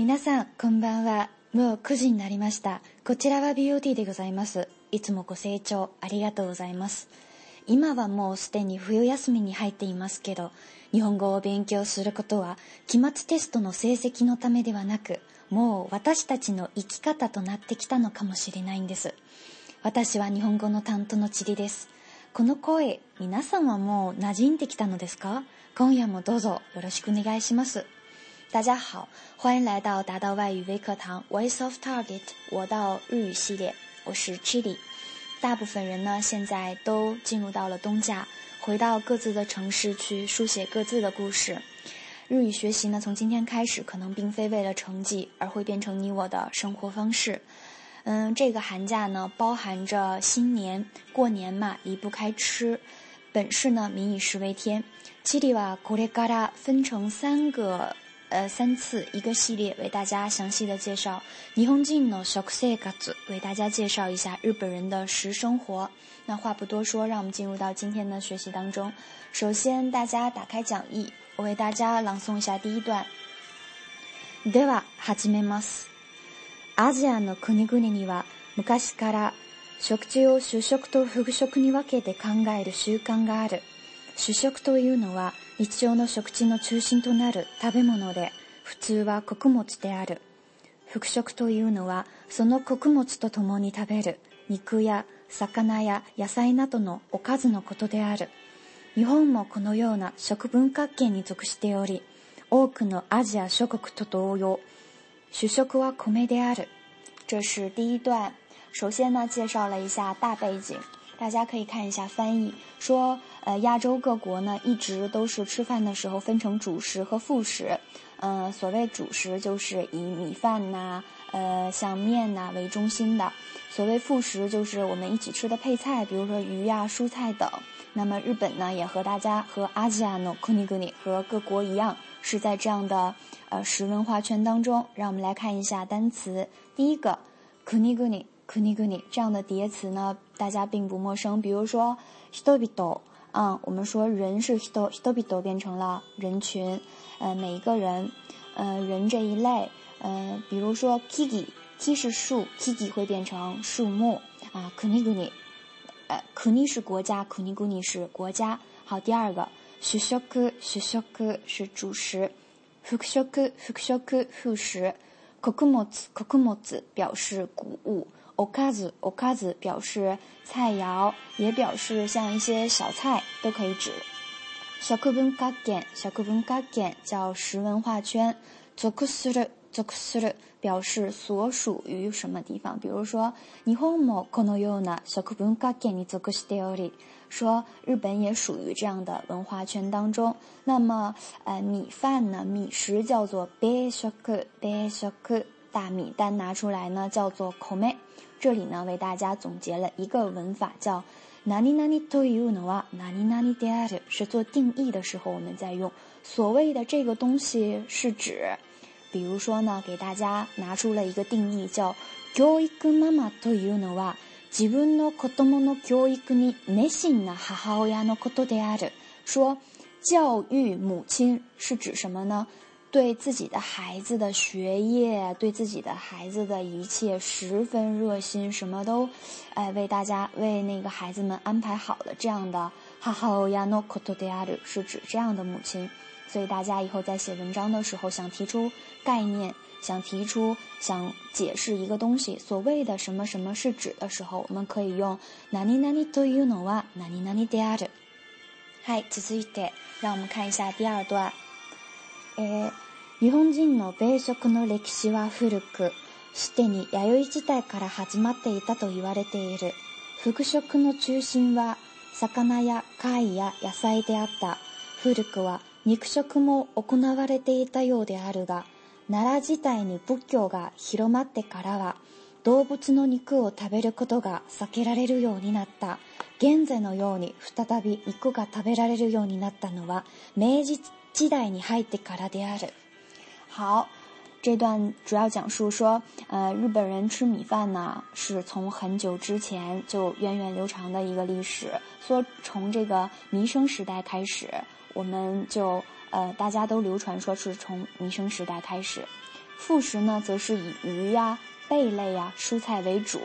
皆さんこんばんはもう9時になりましたこちらは BOT でございますいつもご清聴ありがとうございます今はもうすでに冬休みに入っていますけど日本語を勉強することは期末テストの成績のためではなくもう私たちの生き方となってきたのかもしれないんです私は日本語の担当のちりですこの声皆さんはもう馴染んできたのですか今夜もどうぞよろしくお願いします大家好，欢迎来到达道外语微课堂，我 c Soft a r g e t 我到日语系列，我是 c h i d i 大部分人呢，现在都进入到了冬假，回到各自的城市去书写各自的故事。日语学习呢，从今天开始，可能并非为了成绩，而会变成你我的生活方式。嗯，这个寒假呢，包含着新年过年嘛，离不开吃。本是呢，民以食为天。c h i i 七里哇，古 a 嘎 a 分成三个。呃，三次一个系列，为大家详细的介绍。霓虹镜呢，小克塞嘎子，为大家介绍一下日本人的食生活。那话不多说，让我们进入到今天的学习当中。首先，大家打开讲义，我为大家朗诵一下第一段。では始めます。アジアの国々には昔から食事を主食と副食に分けて考える習慣がある。主食というのは日常の食事の中心となる食べ物で、普通は穀物である。復食というのは、その穀物と共に食べる肉や魚や野菜などのおかずのことである。日本もこのような食文化圏に属しており、多くのアジア諸国と同様、主食は米である。这是第一段。首先呢，介绍了一下大背景，大家可以看一下翻译，说呃，亚洲各国呢，一直都是吃饭的时候分成主食和副食。呃，所谓主食就是以米饭呐、呃像面呐为中心的；所谓副食就是我们一起吃的配菜，比如说鱼呀、蔬菜等。那么日本呢，也和大家和阿吉亚诺、库尼格尼和各国一样，是在这样的呃食文化圈当中。让我们来看一下单词。第一个库尼格尼、库尼格尼这样的叠词呢，大家并不陌生，比如说人々。嗯，我们说人是 sto sto 变成了人群，呃，每一个人，呃，人这一类，呃，比如说 kiki ki 是树，kiki 会变成树木啊，kuni g u n i 呃，kuni 是国家，kuni g u n i 是国家。好，第二个 s h u s h o k u s h u s h o k u 是主食 f u k s h o k u f u k s h o k u 副食 k o k u m o t s k o k u m o t s 表示谷物。おかず、おかず表示菜肴，也表示像一些小菜都可以指。小刻本カゲン、小刻本カゲン叫食文化圈。所属的、所属的表示所属于什么地方，比如说日本もこのような小刻本カゲンに所属しており，说日本也属于这样的文化圈当中。那么，呃，米饭呢，米食叫做米食、米食，大米单拿出来呢叫做 kome。这里呢，为大家总结了一个文法，叫“哪里哪里都有呢娃”，哪里哪里的啊，是做定义的时候我们在用。所谓的这个东西是指，比如说呢，给大家拿出了一个定义，叫“教育跟妈妈都有呢娃”，基本呢，可多么教育你内心呢，哈哈，欧亚的可多的说教育母亲是指什么呢？对自己的孩子的学业，对自己的孩子的一切十分热心，什么都，哎，为大家为那个孩子们安排好了这样的，哈哈，亚诺库托德亚鲁是指这样的母亲，所以大家以后在写文章的时候，想提出概念，想提出想解释一个东西，所谓的什么什么是指的时候，我们可以用，哪里哪里多伊诺瓦，哪里哪里德亚鲁，嗨，继续的，让我们看一下第二段。えー、日本人の米食の歴史は古く、すでに弥生時代から始まっていたと言われている。服飾の中心は、魚や貝や野菜であった。古くは肉食も行われていたようであるが、奈良時代に仏教が広まってからは、動物の肉を食べることが避けられるようになった。現在のように再び肉が食べられるようになったのは明治期待你还得搞他点好的。好，这段主要讲述说，呃，日本人吃米饭呢，是从很久之前就源远流长的一个历史。说从这个弥生时代开始，我们就呃大家都流传说是从弥生时代开始，副食呢则是以鱼呀、贝类呀、蔬菜为主。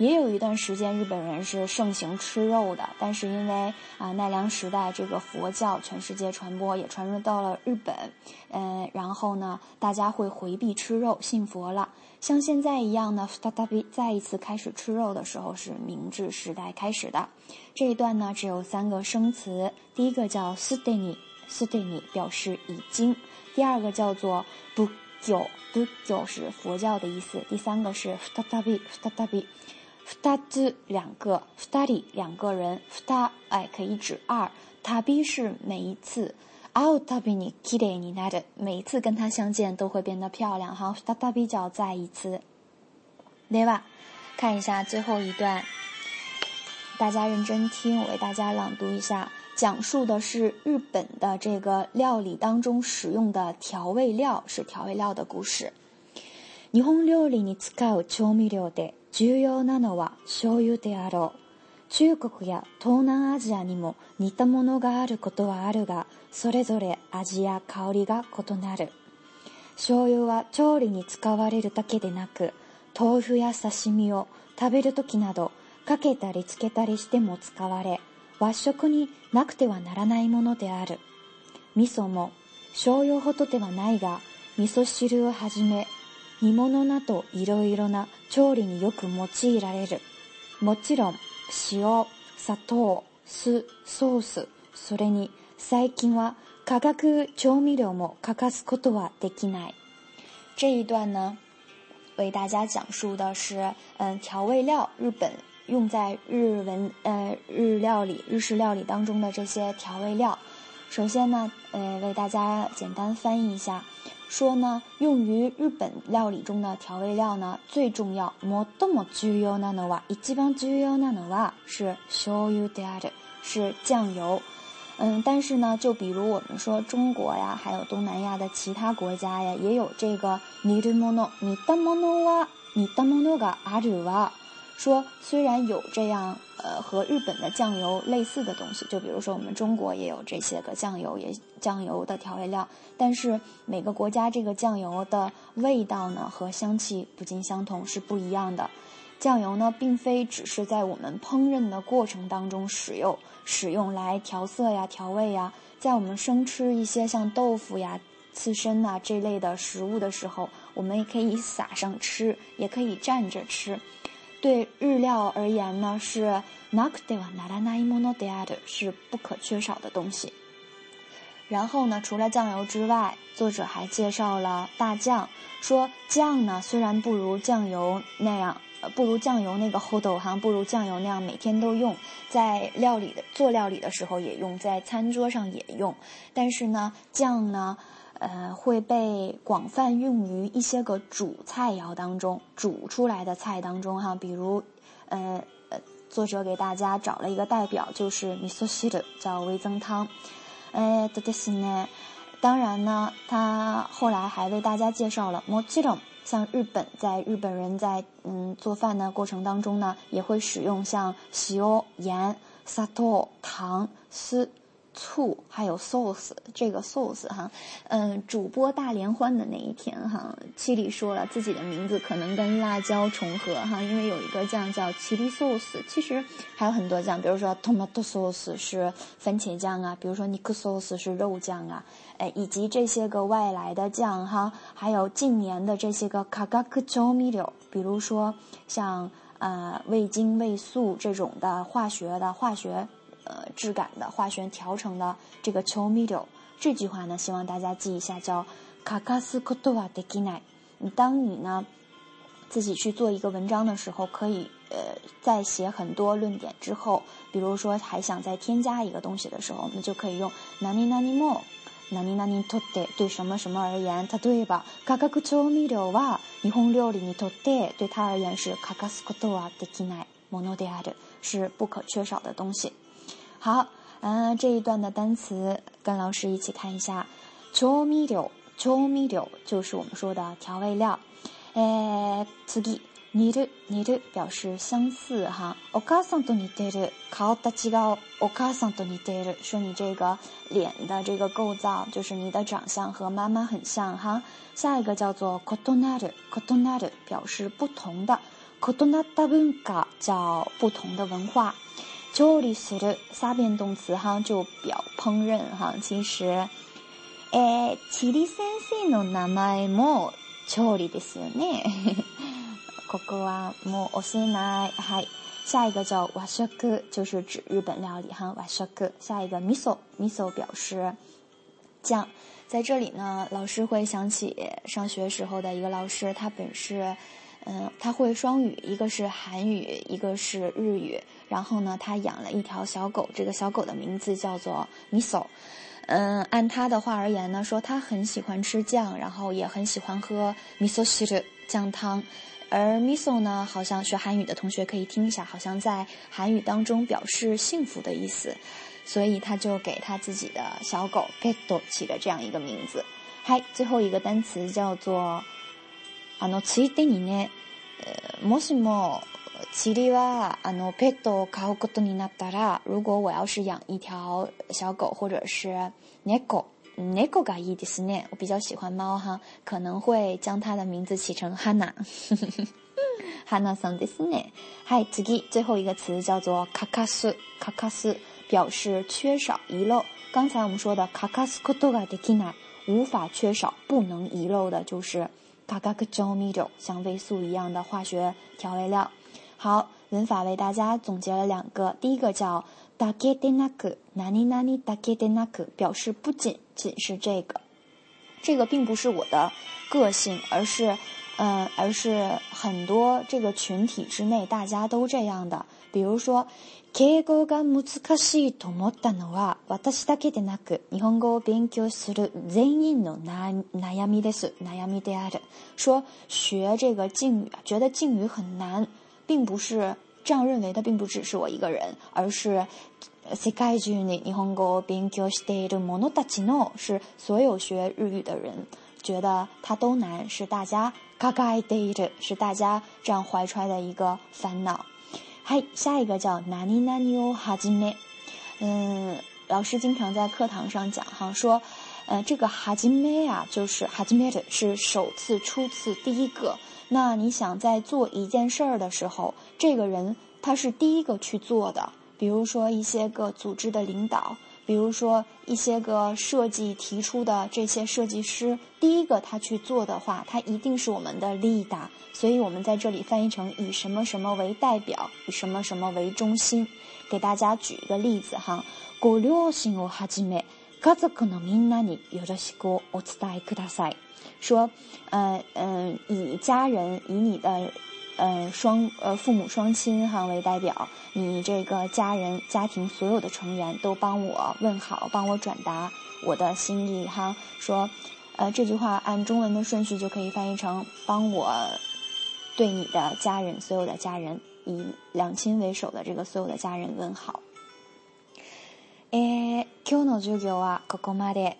也有一段时间，日本人是盛行吃肉的。但是因为啊奈良时代这个佛教全世界传播，也传入到了日本，嗯，然后呢，大家会回避吃肉，信佛了。像现在一样呢，フタ再一次开始吃肉的时候是明治时代开始的。这一段呢，只有三个生词，第一个叫スデニ，スデニ表示已经；第二个叫做 o ッ教，ブッ教是佛教的意思；第三个是フタダビ，フタダビ。ふたつ两个，ふたり两个人，ふた哎可以指二，たび是每一次，あおたびにきれいになる。每一次跟他相见都会变得漂亮，哈，ふたたび叫再一次。对吧？看一下最后一段，大家认真听，我为大家朗读一下，讲述的是日本的这个料理当中使用的调味料是调味料的故事。日本料理に使う調味料で。重要なのは醤油であろう。中国や東南アジアにも似たものがあることはあるが、それぞれ味や香りが異なる。醤油は調理に使われるだけでなく、豆腐や刺身を食べる時など、かけたりつけたりしても使われ、和食になくてはならないものである。味噌も醤油ほどではないが、味噌汁をはじめ、煮物などいろいろな調理によく用いられる。もちろん、塩、砂糖、酢、ソース、それに最近はカカ調味料も欠かすことはできない。这一段呢，为大家讲述的是，嗯，调味料，日本用在日文，呃，日料理、日式料理当中的这些调味料。首先呢，呃，为大家简单翻译一下，说呢，用于日本料理中的调味料呢最重要。モドモジュヨナノワ、一基邦ジュヨナノワ是しょうゆである，是酱油。嗯，但是呢，就比如我们说中国呀，还有东南亚的其他国家呀，也有这个ニドモノ、ニタモノワ、ニタモノガあるワ。说虽然有这样。呃，和日本的酱油类似的东西，就比如说我们中国也有这些个酱油，也酱油的调味料。但是每个国家这个酱油的味道呢和香气不尽相同，是不一样的。酱油呢，并非只是在我们烹饪的过程当中使用，使用来调色呀、调味呀。在我们生吃一些像豆腐呀、刺身呐这类的食物的时候，我们也可以撒上吃，也可以蘸着吃。对日料而言呢，是不可缺少的东西。然后呢，除了酱油之外，作者还介绍了大酱。说酱呢，虽然不如酱油那样，呃，不如酱油那个厚道，哈，不如酱油那样每天都用，在料理的做料理的时候也用，在餐桌上也用。但是呢，酱呢。呃，会被广泛用于一些个主菜肴当中，煮出来的菜当中哈，比如，呃呃，作者给大家找了一个代表，就是米味增汤。哎，这些呢。当然呢，他后来还为大家介绍了味噌汤。像日本，在日本人在嗯做饭的过程当中呢，也会使用像西欧盐、砂糖、丝、醋还有 sauce 这个 sauce 哈，嗯，主播大联欢的那一天哈，七里说了自己的名字可能跟辣椒重合哈，因为有一个酱叫七里 sauce，其实还有很多酱，比如说 tomato sauce 是番茄酱啊，比如说 nik sauce 是肉酱啊，哎，以及这些个外来的酱哈，还有近年的这些个 k a g a k o m i l o 比如说像啊味精味素这种的化学的化学。呃，质感的化学调成的这个调味料，这句话呢，希望大家记一下，叫“卡卡斯コト瓦でき奈。你当你呢自己去做一个文章的时候，可以呃，在写很多论点之后，比如说还想再添加一个东西的时候，我们就可以用“なになにも、那に那にとって对什么什么而言，例えば、カカク調味料は日本料理にとって对他而言是カカスコトワできない、モノである，是不可缺少的东西。”好，嗯，这一段的单词跟老师一起看一下，調味料調味料就是我们说的调味料。诶，次ぎ似る似る表示相似哈。お母さんと似てる顔たちがお母さんと似てる，说你这个脸的这个构造就是你的长相和妈妈很像哈。下一个叫做異なる異なる表示不同的，異なる文化叫不同的文化。調理す的，下遍动词哈就表烹饪哈。其实，诶，七的三岁的奶奶么，料理ですよね。ここはもうお我是い。はい，下一个叫和食，就是指日本料理哈。和食，下一个味噌，味噌表示酱。在这里呢，老师会想起上学时候的一个老师，他本是，嗯，他会双语，一个是韩语，一个是日语。然后呢，他养了一条小狗，这个小狗的名字叫做 miso。嗯，按他的话而言呢，说他很喜欢吃酱，然后也很喜欢喝 miso 汁酱汤。而 miso 呢，好像学韩语的同学可以听一下，好像在韩语当中表示幸福的意思。所以他就给他自己的小狗 k i t o 起了这样一个名字。嗨，最后一个单词叫做あのついてにねもしも。其里哇，あのペット飼うことになったら，如果我要是养一条小狗或者是猫，猫がいいですね。我比较喜欢猫哈，可能会将它的名字起成 hana，hana さんですね。嗨，自己最后一个词叫做カカス，カカス表示缺少、遗漏。刚才我们说的カカスことがない，无法缺少、不能遗漏的就是カカクドミド，像味素一样的化学调味料。好，文法为大家总结了两个。第一个叫“だけでなく、なになにだけでなく”，表示不仅仅是这个，这个并不是我的个性，而是，嗯，而是很多这个群体之内大家都这样的。比如说，“敬語が難しいと思ったのは、私だけでなく、日本語を勉強する全員のなみです、なみである。”说学这个敬语啊，觉得敬语很难。并不是这样认为的，并不只是我一个人，而是，世界中你你听过宾吉尔西的莫诺达奇诺是所有学日语的人觉得它都难，是大家嘎嘎呆着，是大家这样怀揣的一个烦恼。嗨，下一个叫哪里哪里哦哈吉妹，嗯，老师经常在课堂上讲哈说。呃，这个哈吉梅啊，就是哈吉梅是首次、初次、第一个。那你想在做一件事儿的时候，这个人他是第一个去做的。比如说一些个组织的领导，比如说一些个设计提出的这些设计师，第一个他去做的话，他一定是我们的 leader。所以我们在这里翻译成以什么什么为代表，以什么什么为中心。给大家举一个例子哈，古略型哦哈吉梅。刚才可能闽南语有的说过，我え代克大赛说，呃嗯，以家人以你的呃双呃父母双亲哈为代表，你这个家人家庭所有的成员都帮我问好，帮我转达我的心意哈。说，呃，这句话按中文的顺序就可以翻译成，帮我对你的家人所有的家人，以两亲为首的这个所有的家人问好。诶。Kunojujuwa kogomade，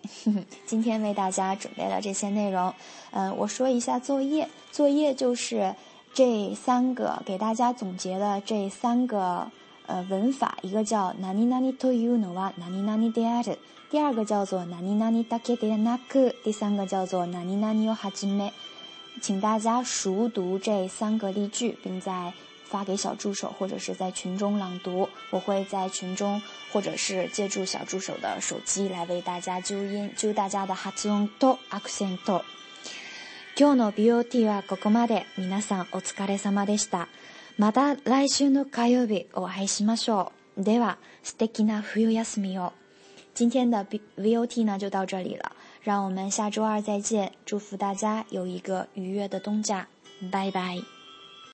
今天为大家准备了这些内容。嗯，我说一下作业，作业就是这三个，给大家总结的这三个呃文法，一个叫 nani nani to you no wa，nani nani de at，第二个叫做 nani nani dakke de nakku，第三个叫做 nani nani o hashime，请大家熟读这三个例句，并在发给小助手，或者是在群中朗读。我会在群中，或者是借助小助手的手机来为大家纠音、纠大家的発音と a クセ e n t 今日の V O T はここまで。皆さんお疲れ様でした。また来週の火曜日おいしましょ。では素敵なフィルヤスミオ。今天的 V O T 呢就到这里了，让我们下周二再见。祝福大家有一个愉悦的冬假。拜拜。